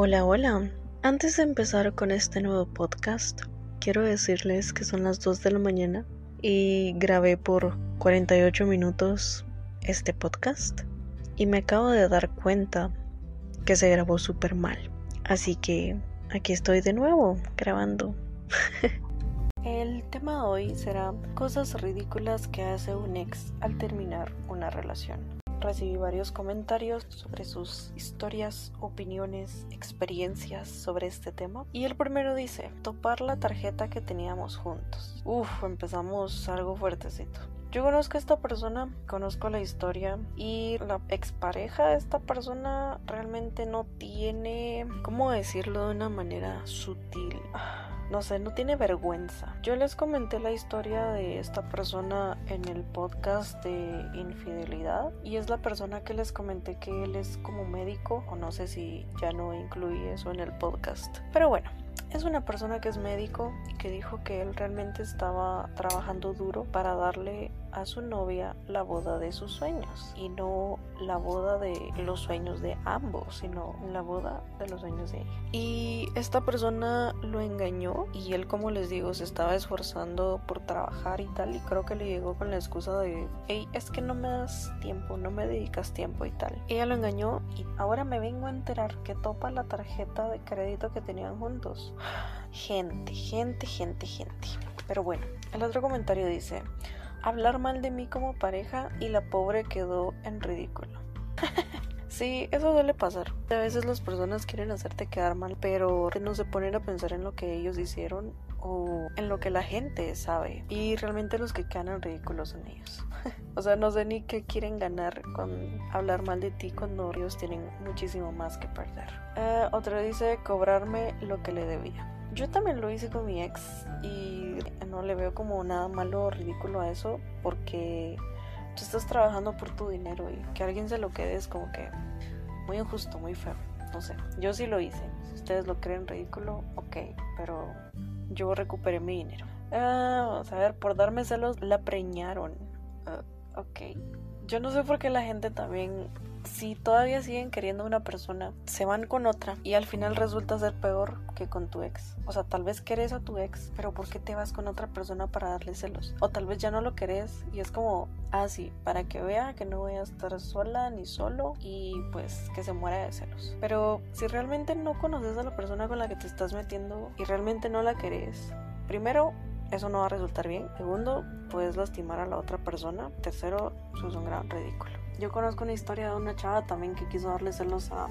Hola, hola. Antes de empezar con este nuevo podcast, quiero decirles que son las 2 de la mañana y grabé por 48 minutos este podcast y me acabo de dar cuenta que se grabó súper mal. Así que aquí estoy de nuevo grabando. El tema de hoy será cosas ridículas que hace un ex al terminar una relación. Recibí varios comentarios sobre sus historias, opiniones, experiencias sobre este tema. Y el primero dice, topar la tarjeta que teníamos juntos. Uf, empezamos algo fuertecito. Yo conozco a esta persona, conozco la historia y la expareja de esta persona realmente no tiene, ¿cómo decirlo de una manera sutil? No sé, no tiene vergüenza. Yo les comenté la historia de esta persona en el podcast de infidelidad y es la persona que les comenté que él es como médico o no sé si ya no incluí eso en el podcast. Pero bueno, es una persona que es médico y que dijo que él realmente estaba trabajando duro para darle a su novia la boda de sus sueños y no la boda de los sueños de ambos, sino la boda de los sueños de ella. Y esta persona lo engañó y él, como les digo, se estaba esforzando por trabajar y tal y creo que le llegó con la excusa de, hey, es que no me das tiempo, no me dedicas tiempo y tal. Ella lo engañó y ahora me vengo a enterar que topa la tarjeta de crédito que tenían juntos. Gente, gente, gente, gente. Pero bueno, el otro comentario dice, hablar mal de mí como pareja y la pobre quedó en ridículo. sí, eso suele pasar. A veces las personas quieren hacerte quedar mal, pero no se ponen a pensar en lo que ellos hicieron o en lo que la gente sabe. Y realmente los que quedan en ridículo son ellos. o sea, no sé ni qué quieren ganar con hablar mal de ti cuando ellos tienen muchísimo más que perder. Uh, otro dice cobrarme lo que le debía. Yo también lo hice con mi ex y no le veo como nada malo o ridículo a eso porque tú estás trabajando por tu dinero y que alguien se lo quede es como que muy injusto, muy feo. No sé, yo sí lo hice. Si ustedes lo creen ridículo, ok, pero yo recuperé mi dinero. Ah, vamos a ver, por darme celos la preñaron. Uh, ok. Yo no sé por qué la gente también si todavía siguen queriendo a una persona, se van con otra y al final resulta ser peor que con tu ex. O sea, tal vez querés a tu ex, pero ¿por qué te vas con otra persona para darle celos? O tal vez ya no lo querés y es como, ah, sí, para que vea que no voy a estar sola ni solo y pues que se muera de celos. Pero si realmente no conoces a la persona con la que te estás metiendo y realmente no la querés, primero eso no va a resultar bien. Segundo, puedes lastimar a la otra persona. Tercero, eso es un gran ridículo. Yo conozco una historia de una chava también que quiso darle celos a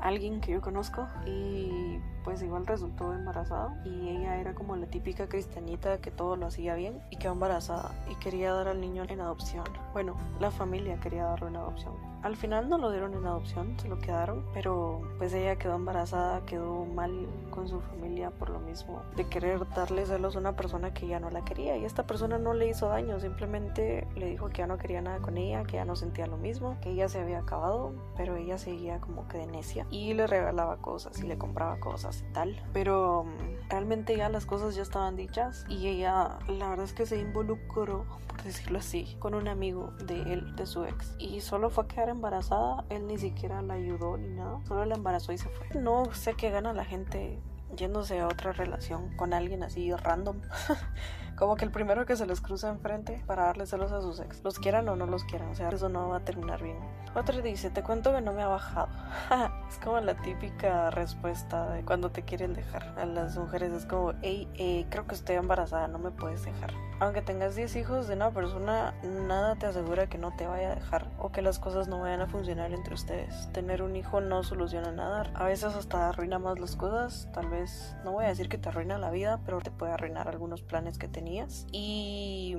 alguien que yo conozco y pues igual resultó embarazada y ella era como la típica cristianita que todo lo hacía bien y quedó embarazada y quería dar al niño en adopción. Bueno, la familia quería darlo en adopción. Al final no lo dieron en adopción, se lo quedaron, pero pues ella quedó embarazada, quedó mal con su familia por lo mismo de querer darle celos a una persona que ya no la quería y esta persona no le hizo daño, simplemente le dijo que ya no quería nada con ella, que ya no sentía lo mismo, que ella se había acabado, pero ella seguía como que de necia y le regalaba cosas y le compraba cosas y tal, pero mm, realmente ya las cosas ya estaban dichas y ella la verdad es que se involucró, por decirlo así, con un amigo de él, de su ex y solo fue a quedar embarazada, él ni siquiera la ayudó ni nada, solo la embarazó y se fue. No sé qué gana la gente yéndose a otra relación con alguien así random. Como que el primero que se les cruza enfrente para darle celos a sus ex. Los quieran o no los quieran. O sea, eso no va a terminar bien. Otro dice, te cuento que no me ha bajado. es como la típica respuesta de cuando te quieren dejar. A las mujeres es como, hey, eh, creo que estoy embarazada, no me puedes dejar. Aunque tengas 10 hijos de una persona, nada te asegura que no te vaya a dejar o que las cosas no vayan a funcionar entre ustedes. Tener un hijo no soluciona nada. A veces hasta arruina más las cosas. Tal vez, no voy a decir que te arruina la vida, pero te puede arruinar algunos planes que tenías y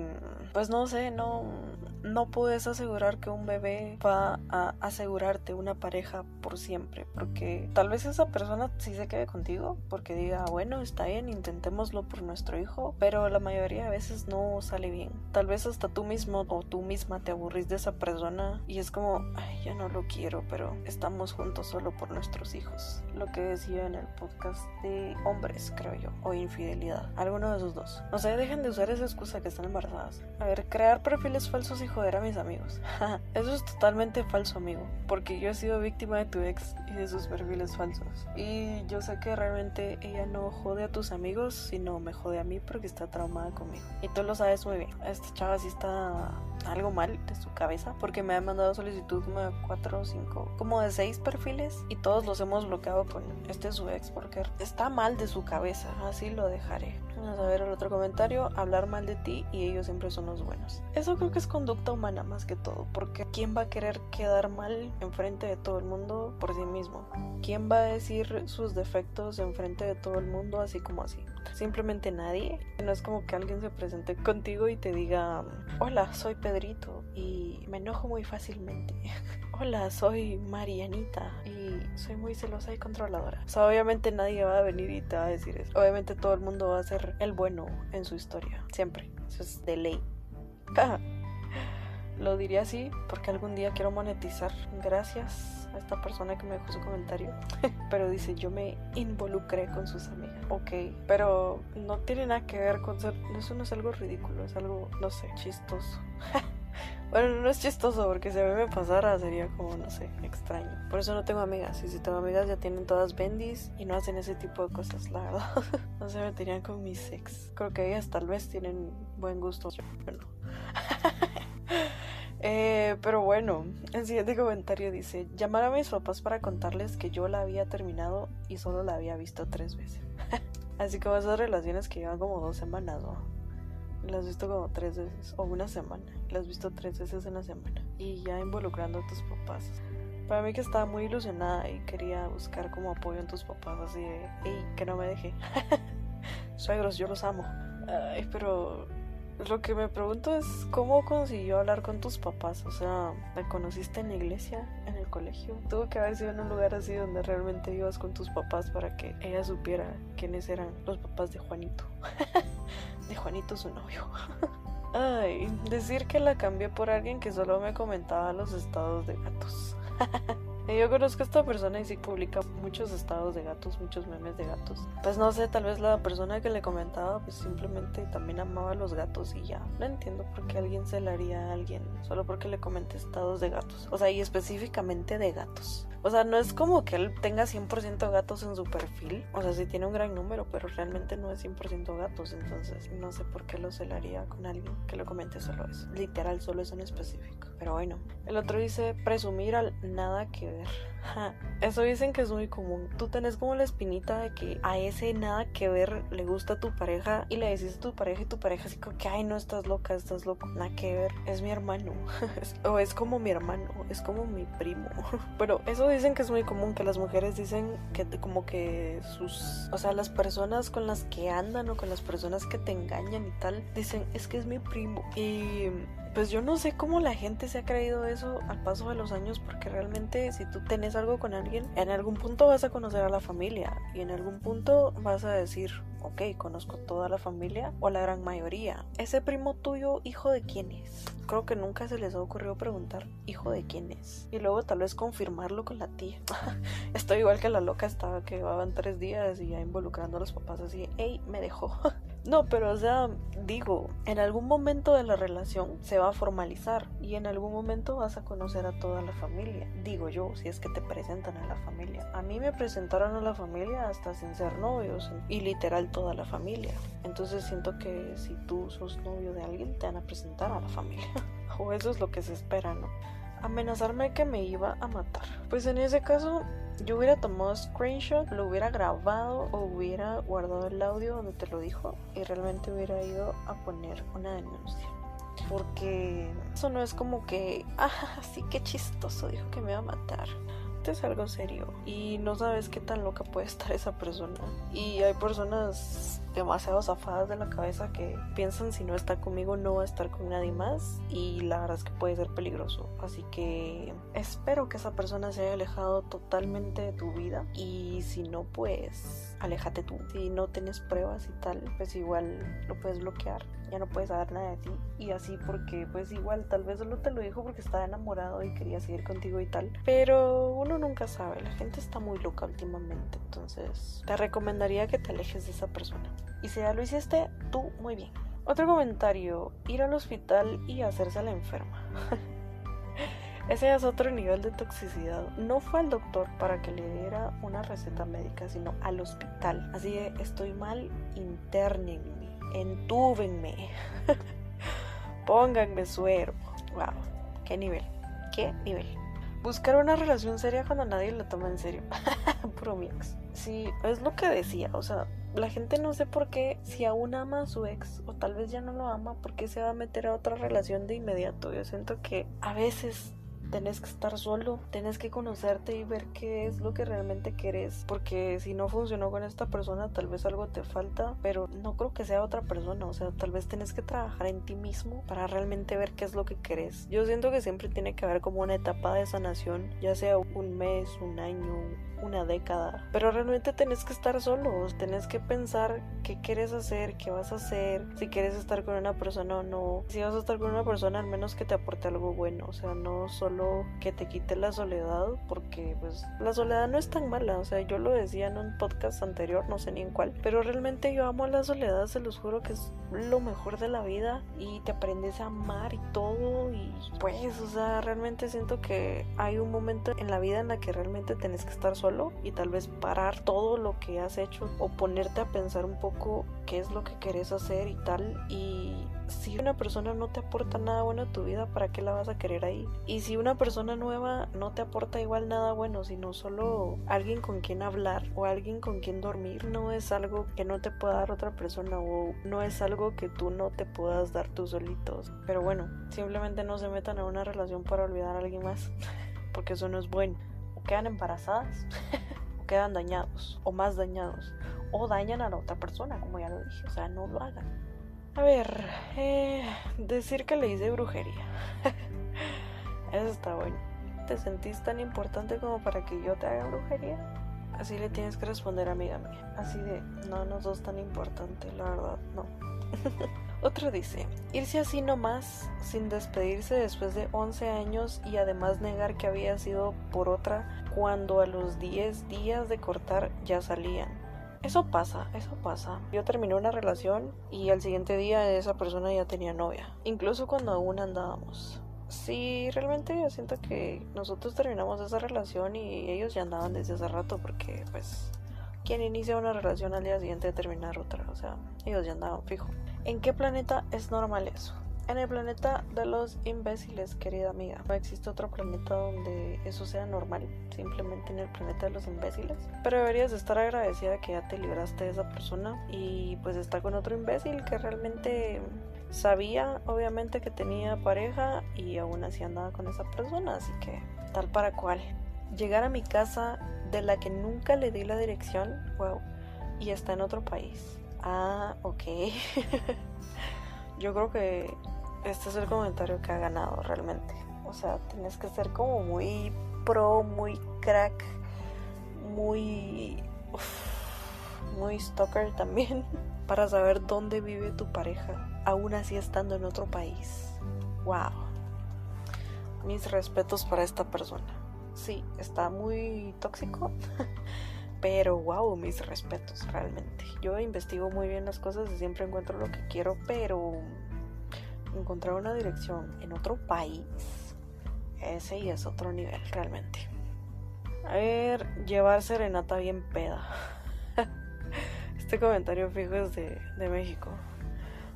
pues no sé, no, no puedes asegurar que un bebé va a asegurarte una pareja por siempre, porque tal vez esa persona sí se quede contigo, porque diga, bueno, está bien, intentémoslo por nuestro hijo, pero la mayoría de veces no sale bien. Tal vez hasta tú mismo o tú misma te aburrís de esa persona y es como, ay, ya no lo quiero, pero estamos juntos solo por nuestros hijos. Lo que decía en el podcast de hombres, creo yo, o infidelidad. Alguno de esos dos. O sea, dejen de usar esa excusa que están embarazadas. A ver, crear perfiles falsos y joder a mis amigos. Eso es totalmente falso, amigo. Porque yo he sido víctima de tu ex y de sus perfiles falsos. Y yo sé que realmente ella no jode a tus amigos, sino me jode a mí porque está traumada conmigo. Lo sabes muy bien. Esta chava sí está algo mal de su cabeza porque me ha mandado solicitud de 4 o 5, como de 6 perfiles y todos los hemos bloqueado con este su ex porque está mal de su cabeza, así lo dejaré. Vamos a ver el otro comentario, hablar mal de ti y ellos siempre son los buenos. Eso creo que es conducta humana más que todo, porque ¿quién va a querer quedar mal enfrente de todo el mundo por sí mismo? ¿Quién va a decir sus defectos enfrente de todo el mundo así como así? Simplemente nadie. No es como que alguien se presente contigo y te diga, hola, soy Pedrito y me enojo muy fácilmente. hola, soy Marianita y soy muy celosa y controladora. O sea, obviamente nadie va a venir y te va a decir eso. Obviamente todo el mundo va a ser el bueno en su historia. Siempre. Eso es de ley. Lo diría así porque algún día quiero monetizar. Gracias a esta persona que me dejó su comentario. pero dice, yo me involucré con sus amigas. Ok, pero no tiene nada que ver con ser... Eso no es algo ridículo, es algo, no sé, chistoso. Bueno, no es chistoso porque si a mí me pasara sería como, no sé, extraño. Por eso no tengo amigas. Y si tengo amigas ya tienen todas bendis y no hacen ese tipo de cosas, la verdad. no se meterían con mis ex. Creo que ellas tal vez tienen buen gusto. Bueno. Eh, pero bueno, el siguiente comentario dice, llamar a mis papás para contarles que yo la había terminado y solo la había visto tres veces. Así como esas relaciones que llevan como dos semanas, ¿no? Las has visto como tres veces, o una semana. Las has visto tres veces en la semana. Y ya involucrando a tus papás. Para mí que estaba muy ilusionada y quería buscar como apoyo en tus papás, así de, hey, que no me deje. Suegros, yo los amo. Ay, pero lo que me pregunto es cómo consiguió hablar con tus papás. O sea, ¿la conociste en la iglesia, en el colegio? Tuvo que haber sido en un lugar así donde realmente ibas con tus papás para que ella supiera quiénes eran los papás de Juanito. de Juanito su novio. Ay, decir que la cambié por alguien que solo me comentaba los estados de gatos. Yo conozco a esta persona y sí publica muchos estados de gatos, muchos memes de gatos. Pues no sé, tal vez la persona que le comentaba pues simplemente también amaba a los gatos y ya. No entiendo por qué alguien se le haría a alguien solo porque le comente estados de gatos. O sea, y específicamente de gatos. O sea, no es como que él tenga 100% gatos en su perfil. O sea, sí tiene un gran número, pero realmente no es 100% gatos. Entonces, no sé por qué lo celaría con alguien que lo comente solo eso. Literal, solo eso en específico. Pero bueno, el otro dice presumir al nada que ver. Eso dicen que es muy común. Tú tenés como la espinita de que a ese nada que ver le gusta a tu pareja y le decís a tu pareja y tu pareja así como que, ay, no estás loca, estás loco. Nada que ver, es mi hermano. o es como mi hermano, es como mi primo. Pero eso dicen que es muy común, que las mujeres dicen que como que sus, o sea, las personas con las que andan o con las personas que te engañan y tal, dicen, es que es mi primo. Y pues yo no sé cómo la gente se ha creído eso al paso de los años, porque realmente si tú tenés algo con alguien, en algún punto vas a conocer a la familia y en algún punto vas a decir, ok, conozco toda la familia o la gran mayoría. Ese primo tuyo, hijo de quién es? Creo que nunca se les ha ocurrido preguntar, hijo de quién es. Y luego tal vez confirmarlo con la tía. Estoy igual que la loca estaba que llevaban tres días y ya involucrando a los papás así, hey, me dejó. No, pero o sea, digo, en algún momento de la relación se va a formalizar y en algún momento vas a conocer a toda la familia. Digo yo, si es que te presentan a la familia. A mí me presentaron a la familia hasta sin ser novios y literal toda la familia. Entonces siento que si tú sos novio de alguien te van a presentar a la familia. o eso es lo que se espera, ¿no? Amenazarme que me iba a matar. Pues en ese caso yo hubiera tomado screenshot, lo hubiera grabado o hubiera guardado el audio donde te lo dijo y realmente hubiera ido a poner una denuncia. Porque eso no es como que, ah, sí, qué chistoso, dijo que me iba a matar es algo serio y no sabes qué tan loca puede estar esa persona. Y hay personas demasiado zafadas de la cabeza que piensan si no está conmigo no va a estar con nadie más y la verdad es que puede ser peligroso. Así que espero que esa persona se haya alejado totalmente de tu vida y si no pues aléjate tú. Si no tienes pruebas y tal, pues igual lo puedes bloquear ya no puede saber nada de ti. Y así porque pues igual tal vez solo te lo dijo porque estaba enamorado y quería seguir contigo y tal. Pero uno nunca sabe, la gente está muy loca últimamente. Entonces te recomendaría que te alejes de esa persona. Y si ya lo hiciste, tú muy bien. Otro comentario, ir al hospital y hacerse la enferma. Ese es otro nivel de toxicidad. No fue al doctor para que le diera una receta médica, sino al hospital. Así que estoy mal, internenme, entúbenme, pónganme suero. Wow, qué nivel, qué nivel. Buscar una relación seria cuando nadie lo toma en serio. Puro mi. Sí, es lo que decía, o sea, la gente no sé por qué, si aún ama a su ex o tal vez ya no lo ama, ¿por qué se va a meter a otra relación de inmediato? Yo siento que a veces tenés que estar solo, tenés que conocerte y ver qué es lo que realmente querés, porque si no funcionó con esta persona, tal vez algo te falta, pero no creo que sea otra persona, o sea, tal vez tenés que trabajar en ti mismo para realmente ver qué es lo que querés. Yo siento que siempre tiene que haber como una etapa de sanación, ya sea un mes, un año, una década. Pero realmente tenés que estar solo, tenés que pensar qué quieres hacer, qué vas a hacer, si quieres estar con una persona o no. Si vas a estar con una persona, al menos que te aporte algo bueno, o sea, no solo que te quite la soledad, porque pues la soledad no es tan mala, o sea, yo lo decía en un podcast anterior, no sé ni en cuál, pero realmente yo amo la soledad, se los juro que es lo mejor de la vida y te aprendes a amar y todo y pues, o sea, realmente siento que hay un momento en la vida en la que realmente tenés que estar y tal vez parar todo lo que has hecho o ponerte a pensar un poco qué es lo que querés hacer y tal y si una persona no te aporta nada bueno a tu vida, ¿para qué la vas a querer ahí? Y si una persona nueva no te aporta igual nada bueno, sino solo alguien con quien hablar o alguien con quien dormir, no es algo que no te pueda dar otra persona o no es algo que tú no te puedas dar tú solitos. Pero bueno, simplemente no se metan a una relación para olvidar a alguien más, porque eso no es bueno quedan embarazadas o quedan dañados o más dañados o dañan a la otra persona, como ya lo dije, o sea, no lo hagan. A ver, eh, decir que le hice brujería. Eso está bueno. ¿Te sentís tan importante como para que yo te haga brujería? Así le tienes que responder, amiga mía. Así de, no, no sos tan importante, la verdad, no. Otro dice, irse así nomás, sin despedirse después de 11 años y además negar que había sido por otra cuando a los 10 días de cortar ya salían. Eso pasa, eso pasa. Yo terminé una relación y al siguiente día esa persona ya tenía novia, incluso cuando aún andábamos. Sí, realmente yo siento que nosotros terminamos esa relación y ellos ya andaban desde hace rato porque pues quien inicia una relación al día siguiente de terminar otra, o sea, ellos ya andaban fijo. ¿En qué planeta es normal eso? En el planeta de los imbéciles, querida amiga. No existe otro planeta donde eso sea normal, simplemente en el planeta de los imbéciles. Pero deberías estar agradecida que ya te libraste de esa persona y pues está con otro imbécil que realmente sabía obviamente que tenía pareja y aún así andaba con esa persona, así que tal para cual. Llegar a mi casa de la que nunca le di la dirección, wow, y está en otro país Ah, ok. Yo creo que este es el comentario que ha ganado realmente. O sea, tienes que ser como muy pro, muy crack, muy... muy stalker también para saber dónde vive tu pareja, aún así estando en otro país. Wow. Mis respetos para esta persona. Sí, está muy tóxico. Pero wow, mis respetos realmente. Yo investigo muy bien las cosas y siempre encuentro lo que quiero, pero encontrar una dirección en otro país, ese y es otro nivel realmente. A ver, llevar serenata bien peda. Este comentario fijo es de, de México.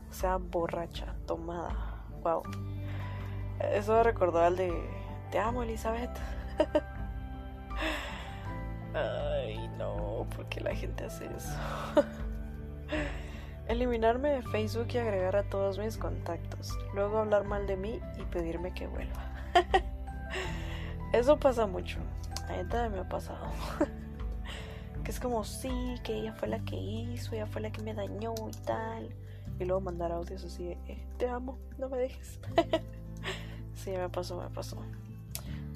O sea, borracha, tomada. Wow. Eso me recordó al de Te amo, Elizabeth. Ay, no, ¿por qué la gente hace eso? Eliminarme de Facebook y agregar a todos mis contactos. Luego hablar mal de mí y pedirme que vuelva. eso pasa mucho. A gente me ha pasado. que es como, sí, que ella fue la que hizo, ella fue la que me dañó y tal. Y luego mandar audios así de, eh, te amo, no me dejes. sí, me pasó, me pasó.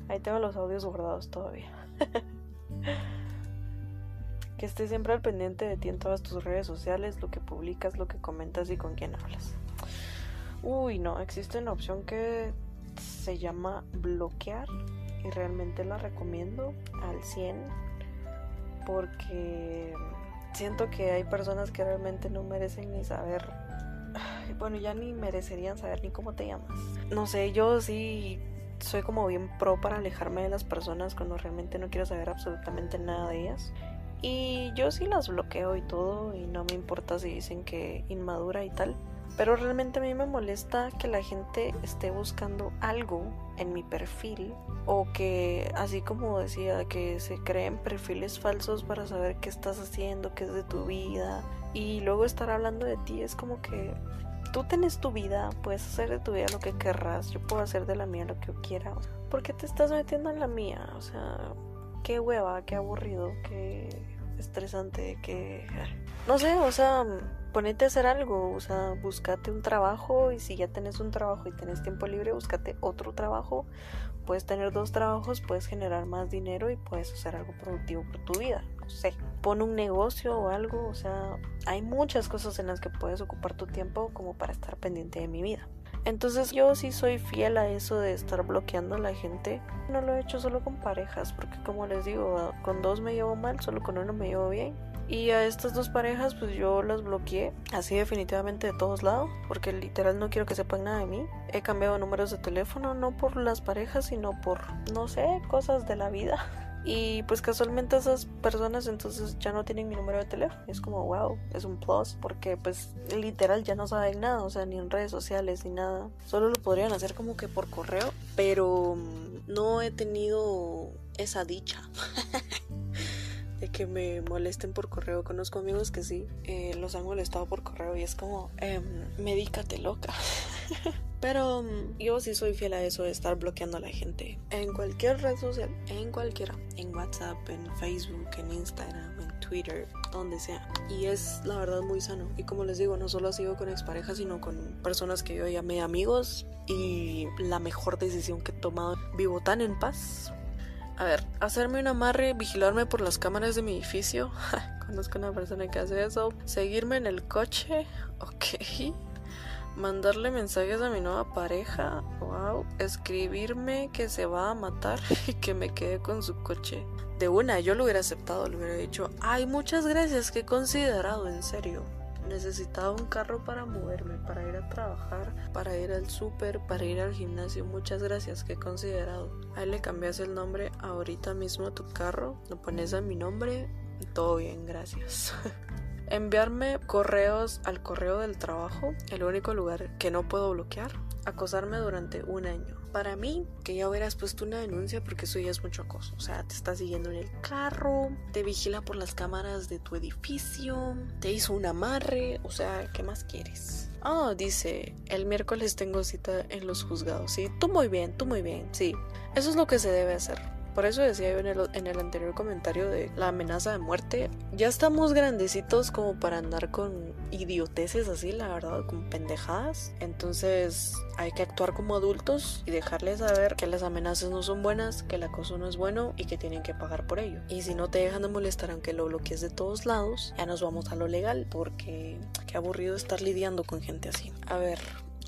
Ahí tengo los audios guardados todavía. que estés siempre al pendiente de ti en todas tus redes sociales, lo que publicas, lo que comentas y con quién hablas. Uy, no, existe una opción que se llama bloquear y realmente la recomiendo al 100 porque siento que hay personas que realmente no merecen ni saber bueno ya ni merecerían saber ni cómo te llamas no sé yo sí soy como bien pro para alejarme de las personas cuando realmente no quiero saber absolutamente nada de ellas. Y yo sí las bloqueo y todo y no me importa si dicen que inmadura y tal. Pero realmente a mí me molesta que la gente esté buscando algo en mi perfil o que, así como decía, que se creen perfiles falsos para saber qué estás haciendo, qué es de tu vida. Y luego estar hablando de ti es como que tú tienes tu vida, puedes hacer de tu vida lo que querrás, yo puedo hacer de la mía lo que yo quiera. ¿Por qué te estás metiendo en la mía? O sea, qué hueva, qué aburrido, qué estresante, qué... No sé, o sea, ponete a hacer algo, o sea, búscate un trabajo y si ya tenés un trabajo y tenés tiempo libre, búscate otro trabajo. Puedes tener dos trabajos, puedes generar más dinero y puedes hacer algo productivo por tu vida. Sé, pon un negocio o algo, o sea, hay muchas cosas en las que puedes ocupar tu tiempo como para estar pendiente de mi vida. Entonces yo sí soy fiel a eso de estar bloqueando a la gente. No lo he hecho solo con parejas, porque como les digo, con dos me llevo mal, solo con uno me llevo bien. Y a estas dos parejas pues yo las bloqueé así definitivamente de todos lados porque literal no quiero que sepan nada de mí. He cambiado números de teléfono no por las parejas sino por no sé, cosas de la vida. Y pues casualmente esas personas entonces ya no tienen mi número de teléfono. Es como, wow, es un plus porque pues literal ya no saben nada, o sea, ni en redes sociales ni nada. Solo lo podrían hacer como que por correo, pero mm, no he tenido esa dicha. de que me molesten por correo. Conozco amigos que sí, eh, los han molestado por correo y es como, eh, medícate loca. Pero mm, yo sí soy fiel a eso de estar bloqueando a la gente en cualquier red social, en cualquiera, en WhatsApp, en Facebook, en Instagram, en Twitter, donde sea. Y es la verdad muy sano. Y como les digo, no solo ha sido con exparejas, sino con personas que yo llamé amigos. Y la mejor decisión que he tomado, vivo tan en paz a ver, hacerme un amarre, vigilarme por las cámaras de mi edificio. Conozco una persona que hace eso. Seguirme en el coche. Ok. Mandarle mensajes a mi nueva pareja. Wow. Escribirme que se va a matar y que me quede con su coche. De una, yo lo hubiera aceptado, le hubiera dicho, ay, muchas gracias, que he considerado, en serio. Necesitaba un carro para moverme, para ir a trabajar, para ir al súper, para ir al gimnasio. Muchas gracias, que he considerado. Ahí le cambias el nombre ahorita mismo a tu carro, lo pones a mi nombre, todo bien, gracias. Enviarme correos al correo del trabajo, el único lugar que no puedo bloquear. Acosarme durante un año para mí que ya hubieras puesto una denuncia porque eso ya es mucho acoso. O sea, te está siguiendo en el carro, te vigila por las cámaras de tu edificio, te hizo un amarre, o sea, ¿qué más quieres? Ah, dice, el miércoles tengo cita en los juzgados. Sí, tú muy bien, tú muy bien, sí. Eso es lo que se debe hacer. Por eso decía yo en el, anterior comentario de la amenaza de muerte. Ya estamos grandecitos como para andar con idioteces así, la verdad, con pendejadas. Entonces hay que actuar como adultos y dejarles saber que las amenazas no son buenas, que el acoso no es bueno y que tienen que pagar por ello. Y si no te dejan de molestar aunque lo bloquees de todos lados, ya nos vamos a lo legal porque qué aburrido estar lidiando con gente así. A ver,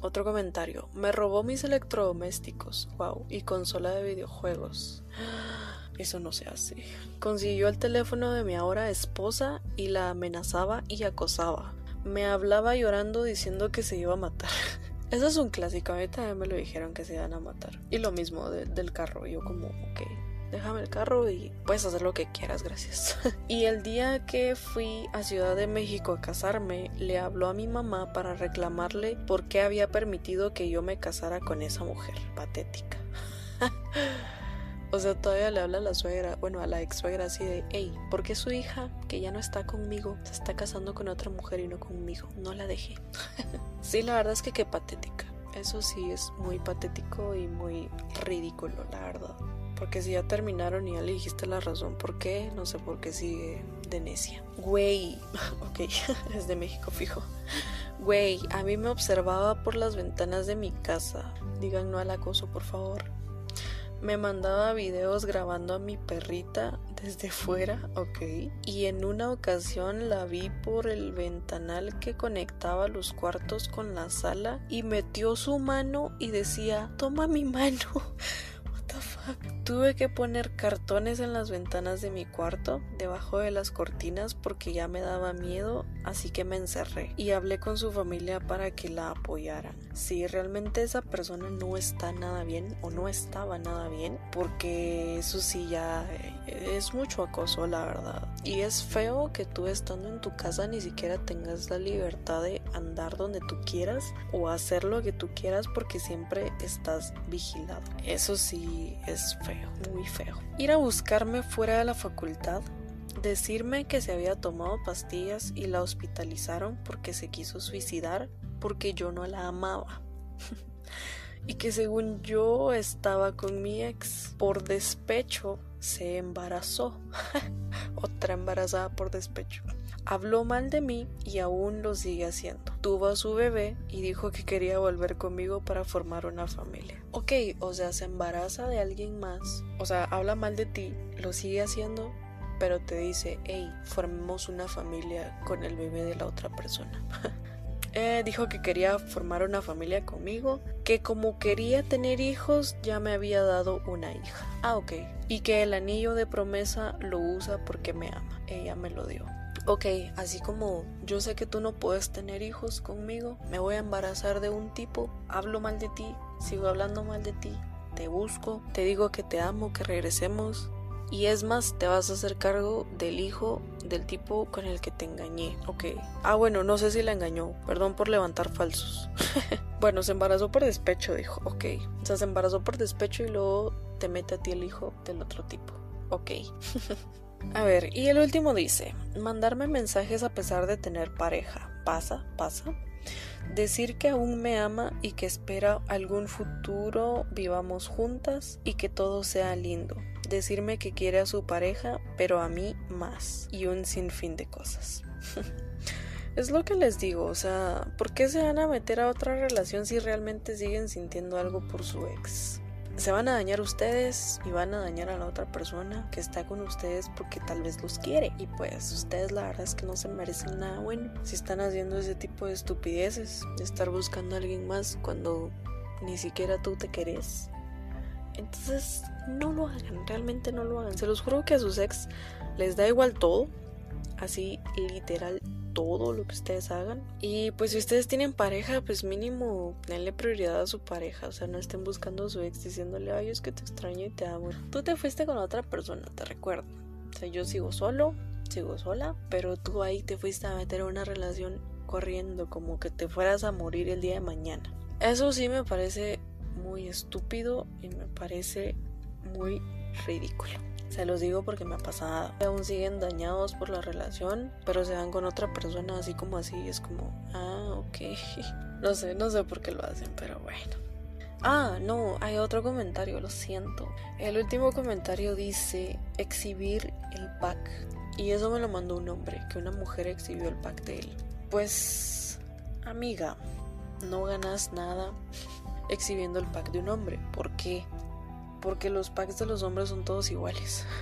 otro comentario. Me robó mis electrodomésticos. Wow. Y consola de videojuegos. Eso no se hace. Consiguió el teléfono de mi ahora esposa y la amenazaba y acosaba. Me hablaba llorando diciendo que se iba a matar. Eso es un clásico. A mí también me lo dijeron que se iban a matar. Y lo mismo del carro. Yo como, ok déjame el carro y puedes hacer lo que quieras, gracias. y el día que fui a Ciudad de México a casarme, le habló a mi mamá para reclamarle por qué había permitido que yo me casara con esa mujer patética. O sea, todavía le habla a la suegra, bueno, a la ex suegra así de, hey, ¿por qué su hija, que ya no está conmigo, se está casando con otra mujer y no conmigo? No la dejé. sí, la verdad es que qué patética. Eso sí es muy patético y muy ridículo, la verdad. Porque si ya terminaron y ya le dijiste la razón por qué, no sé por qué sigue de necia. Güey, ok, es de México fijo. Güey, a mí me observaba por las ventanas de mi casa. Digan no al acoso, por favor. Me mandaba videos grabando a mi perrita desde fuera, ok. Y en una ocasión la vi por el ventanal que conectaba los cuartos con la sala y metió su mano y decía, toma mi mano. Tuve que poner cartones en las ventanas de mi cuarto, debajo de las cortinas, porque ya me daba miedo, así que me encerré y hablé con su familia para que la apoyaran. Si realmente esa persona no está nada bien o no estaba nada bien, porque eso sí ya eh, es mucho acoso, la verdad. Y es feo que tú estando en tu casa ni siquiera tengas la libertad de andar donde tú quieras o hacer lo que tú quieras porque siempre estás vigilado. Eso sí es feo, muy feo. Ir a buscarme fuera de la facultad, decirme que se había tomado pastillas y la hospitalizaron porque se quiso suicidar porque yo no la amaba. y que según yo estaba con mi ex por despecho se embarazó. Otra embarazada por despecho. Habló mal de mí y aún lo sigue haciendo. Tuvo a su bebé y dijo que quería volver conmigo para formar una familia. Ok, o sea, se embaraza de alguien más. O sea, habla mal de ti, lo sigue haciendo, pero te dice, hey, formemos una familia con el bebé de la otra persona. Eh, dijo que quería formar una familia conmigo, que como quería tener hijos ya me había dado una hija. Ah, ok. Y que el anillo de promesa lo usa porque me ama. Ella me lo dio ok, así como yo sé que tú no puedes tener hijos conmigo, me voy a embarazar de un tipo, hablo mal de ti, sigo hablando mal de ti, te busco, te digo que te amo, que regresemos. Y es más, te vas a hacer cargo del hijo del tipo con el que te engañé. Ok. Ah, bueno, no sé si la engañó. Perdón por levantar falsos. bueno, se embarazó por despecho, dijo. Ok. O sea, se embarazó por despecho y luego te mete a ti el hijo del otro tipo. Ok. A ver, y el último dice, mandarme mensajes a pesar de tener pareja. Pasa, pasa. Decir que aún me ama y que espera algún futuro vivamos juntas y que todo sea lindo. Decirme que quiere a su pareja, pero a mí más. Y un sinfín de cosas. es lo que les digo, o sea, ¿por qué se van a meter a otra relación si realmente siguen sintiendo algo por su ex? Se van a dañar ustedes y van a dañar a la otra persona que está con ustedes porque tal vez los quiere. Y pues ustedes la verdad es que no se merecen nada bueno si están haciendo ese tipo de estupideces, de estar buscando a alguien más cuando ni siquiera tú te querés. Entonces no lo hagan, realmente no lo hagan. Se los juro que a sus ex les da igual todo, así literal todo lo que ustedes hagan. Y pues si ustedes tienen pareja, pues mínimo denle prioridad a su pareja. O sea, no estén buscando a su ex diciéndole, ay, es que te extraño y te amo. Tú te fuiste con otra persona, te recuerdo. O sea, yo sigo solo, sigo sola, pero tú ahí te fuiste a meter una relación corriendo como que te fueras a morir el día de mañana. Eso sí me parece muy estúpido y me parece muy ridículo. Se los digo porque me ha pasado. Aún siguen dañados por la relación, pero se van con otra persona así como así. Es como, ah, ok. No sé, no sé por qué lo hacen, pero bueno. Ah, no, hay otro comentario, lo siento. El último comentario dice exhibir el pack. Y eso me lo mandó un hombre, que una mujer exhibió el pack de él. Pues, amiga, no ganas nada exhibiendo el pack de un hombre. ¿Por qué? Porque los packs de los hombres son todos iguales.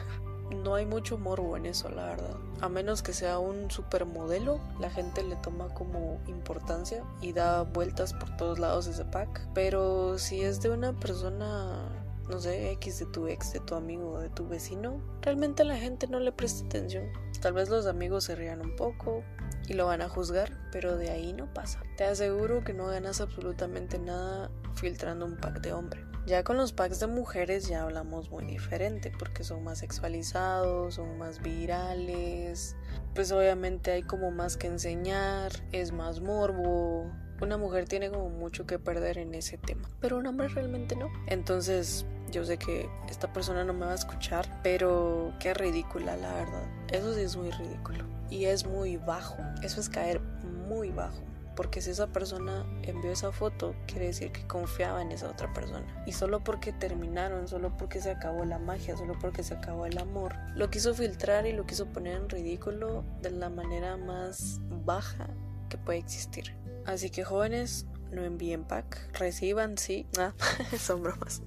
No hay mucho morbo en eso, la verdad. A menos que sea un supermodelo, la gente le toma como importancia y da vueltas por todos lados ese pack. Pero si es de una persona, no sé, X de tu ex, de tu amigo, de tu vecino, realmente la gente no le presta atención. Tal vez los amigos se rían un poco, y lo van a juzgar, pero de ahí no pasa. Te aseguro que no ganas absolutamente nada filtrando un pack de hombre. Ya con los packs de mujeres ya hablamos muy diferente porque son más sexualizados, son más virales, pues obviamente hay como más que enseñar, es más morbo. Una mujer tiene como mucho que perder en ese tema, pero un hombre realmente no. Entonces, yo sé que esta persona no me va a escuchar, pero qué ridícula la verdad. Eso sí es muy ridículo y es muy bajo. Eso es caer muy bajo porque si esa persona envió esa foto, quiere decir que confiaba en esa otra persona. Y solo porque terminaron, solo porque se acabó la magia, solo porque se acabó el amor, lo quiso filtrar y lo quiso poner en ridículo de la manera más baja que puede existir. Así que jóvenes, no envíen pack, reciban, sí, ah, son bromas.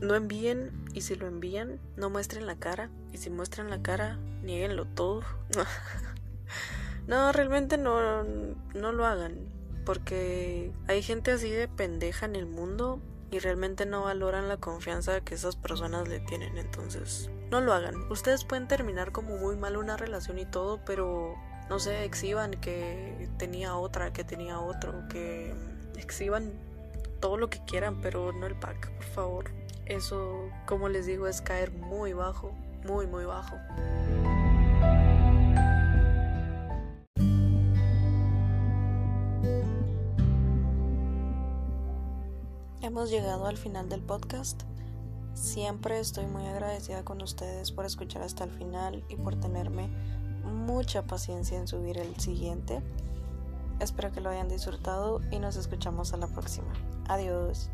no envíen y si lo envían, no muestren la cara. Y si muestran la cara, nieguenlo todo. no, realmente no, no lo hagan. Porque hay gente así de pendeja en el mundo y realmente no valoran la confianza que esas personas le tienen. Entonces, no lo hagan. Ustedes pueden terminar como muy mal una relación y todo, pero no sé, exhiban que tenía otra, que tenía otro, que exhiban todo lo que quieran, pero no el pack, por favor. Eso, como les digo, es caer muy bajo, muy, muy bajo. Hemos llegado al final del podcast. Siempre estoy muy agradecida con ustedes por escuchar hasta el final y por tenerme mucha paciencia en subir el siguiente. Espero que lo hayan disfrutado y nos escuchamos a la próxima. Adiós.